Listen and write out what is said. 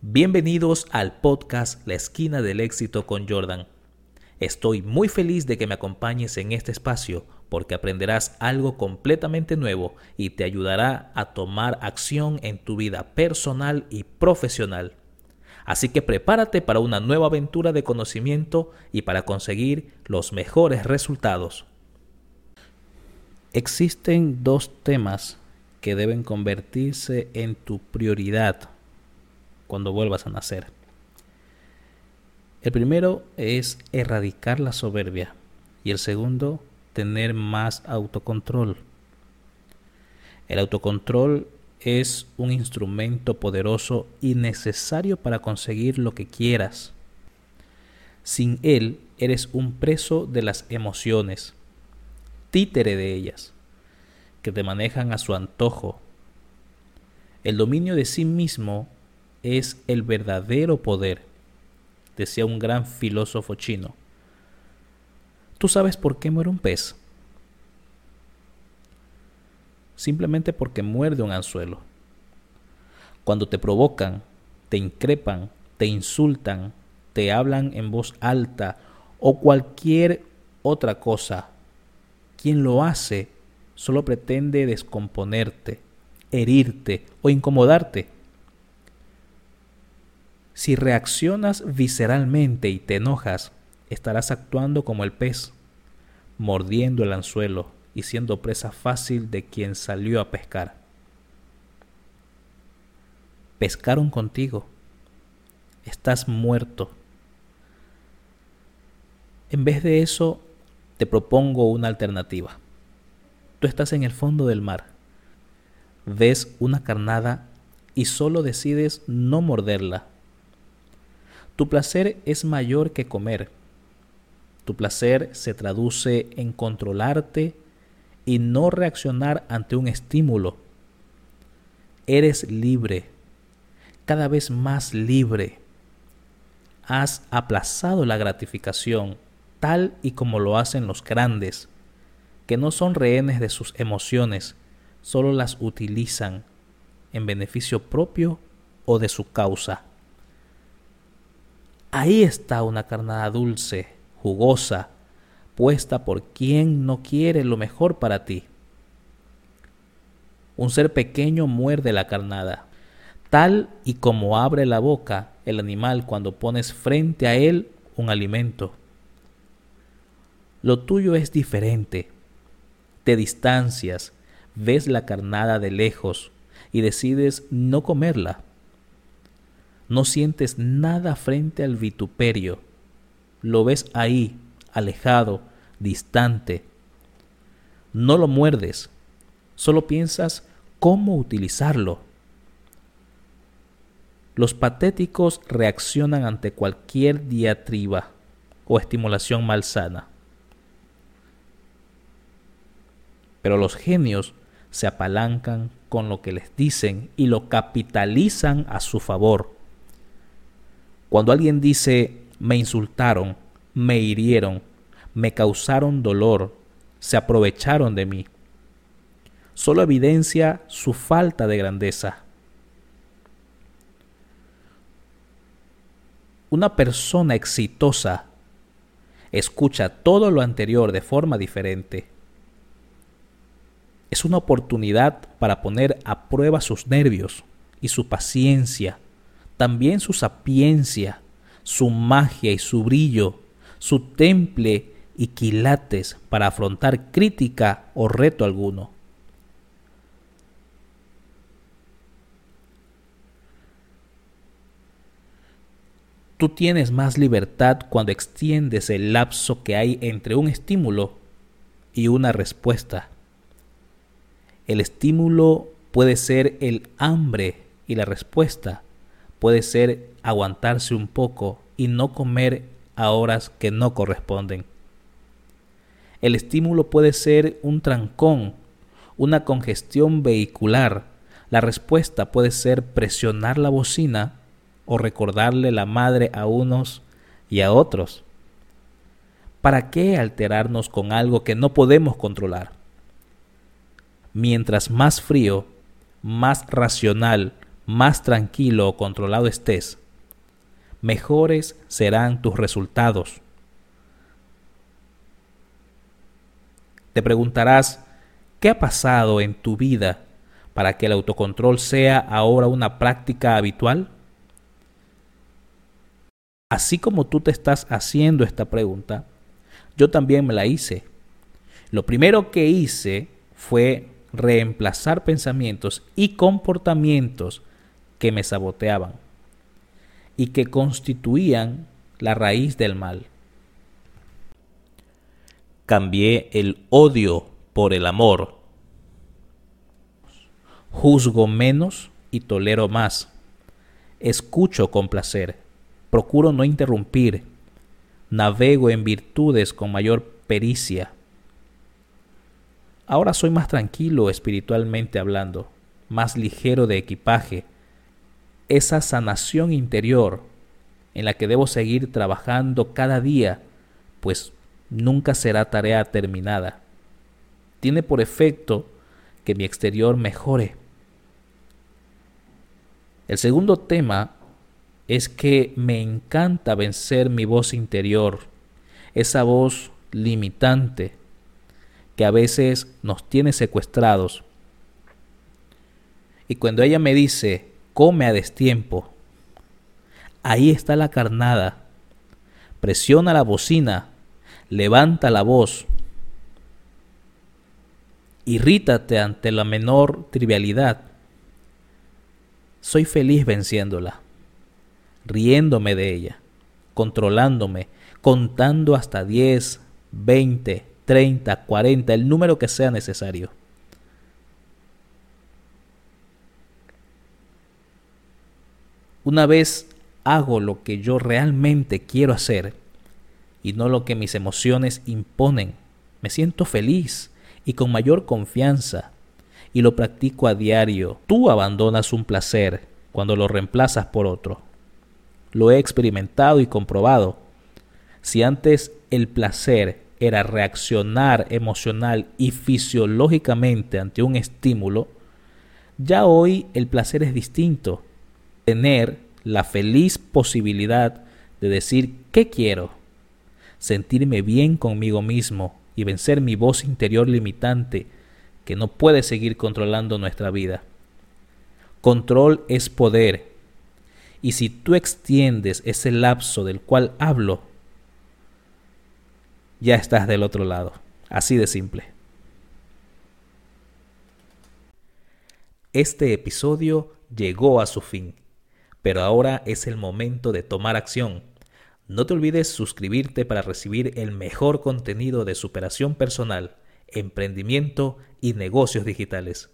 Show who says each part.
Speaker 1: Bienvenidos al podcast La esquina del éxito con Jordan. Estoy muy feliz de que me acompañes en este espacio porque aprenderás algo completamente nuevo y te ayudará a tomar acción en tu vida personal y profesional. Así que prepárate para una nueva aventura de conocimiento y para conseguir los mejores resultados. Existen dos temas que deben convertirse en tu prioridad cuando vuelvas a nacer. El primero es erradicar la soberbia y el segundo, tener más autocontrol. El autocontrol es un instrumento poderoso y necesario para conseguir lo que quieras. Sin él eres un preso de las emociones, títere de ellas, que te manejan a su antojo. El dominio de sí mismo es el verdadero poder, decía un gran filósofo chino. ¿Tú sabes por qué muere un pez? Simplemente porque muerde un anzuelo. Cuando te provocan, te increpan, te insultan, te hablan en voz alta o cualquier otra cosa, quien lo hace solo pretende descomponerte, herirte o incomodarte. Si reaccionas visceralmente y te enojas, estarás actuando como el pez, mordiendo el anzuelo y siendo presa fácil de quien salió a pescar. Pescaron contigo. Estás muerto. En vez de eso, te propongo una alternativa. Tú estás en el fondo del mar. Ves una carnada y solo decides no morderla tu placer es mayor que comer. Tu placer se traduce en controlarte y no reaccionar ante un estímulo. Eres libre, cada vez más libre. Has aplazado la gratificación tal y como lo hacen los grandes, que no son rehenes de sus emociones, solo las utilizan en beneficio propio o de su causa. Ahí está una carnada dulce, jugosa, puesta por quien no quiere lo mejor para ti. Un ser pequeño muerde la carnada, tal y como abre la boca el animal cuando pones frente a él un alimento. Lo tuyo es diferente. Te distancias, ves la carnada de lejos y decides no comerla no sientes nada frente al vituperio. Lo ves ahí, alejado, distante. No lo muerdes, solo piensas cómo utilizarlo. Los patéticos reaccionan ante cualquier diatriba o estimulación malsana. Pero los genios se apalancan con lo que les dicen y lo capitalizan a su favor. Cuando alguien dice, me insultaron, me hirieron, me causaron dolor, se aprovecharon de mí, solo evidencia su falta de grandeza. Una persona exitosa escucha todo lo anterior de forma diferente. Es una oportunidad para poner a prueba sus nervios y su paciencia también su sapiencia, su magia y su brillo, su temple y quilates para afrontar crítica o reto alguno. Tú tienes más libertad cuando extiendes el lapso que hay entre un estímulo y una respuesta. El estímulo puede ser el hambre y la respuesta puede ser aguantarse un poco y no comer a horas que no corresponden. El estímulo puede ser un trancón, una congestión vehicular. La respuesta puede ser presionar la bocina o recordarle la madre a unos y a otros. ¿Para qué alterarnos con algo que no podemos controlar? Mientras más frío, más racional, más tranquilo o controlado estés, mejores serán tus resultados. Te preguntarás, ¿qué ha pasado en tu vida para que el autocontrol sea ahora una práctica habitual? Así como tú te estás haciendo esta pregunta, yo también me la hice. Lo primero que hice fue reemplazar pensamientos y comportamientos que me saboteaban y que constituían la raíz del mal. Cambié el odio por el amor. Juzgo menos y tolero más. Escucho con placer. Procuro no interrumpir. Navego en virtudes con mayor pericia. Ahora soy más tranquilo espiritualmente hablando, más ligero de equipaje. Esa sanación interior en la que debo seguir trabajando cada día, pues nunca será tarea terminada. Tiene por efecto que mi exterior mejore. El segundo tema es que me encanta vencer mi voz interior, esa voz limitante que a veces nos tiene secuestrados. Y cuando ella me dice, come a destiempo, ahí está la carnada. Presiona la bocina, levanta la voz. Irrítate ante la menor trivialidad. Soy feliz venciéndola, riéndome de ella, controlándome, contando hasta 10, 20, 30, 40, el número que sea necesario. Una vez hago lo que yo realmente quiero hacer y no lo que mis emociones imponen, me siento feliz y con mayor confianza y lo practico a diario. Tú abandonas un placer cuando lo reemplazas por otro. Lo he experimentado y comprobado. Si antes el placer era reaccionar emocional y fisiológicamente ante un estímulo, ya hoy el placer es distinto. Tener la feliz posibilidad de decir qué quiero, sentirme bien conmigo mismo y vencer mi voz interior limitante que no puede seguir controlando nuestra vida. Control es poder, y si tú extiendes ese lapso del cual hablo, ya estás del otro lado. Así de simple. Este episodio llegó a su fin, pero ahora es el momento de tomar acción. No te olvides suscribirte para recibir el mejor contenido de superación personal, emprendimiento y negocios digitales.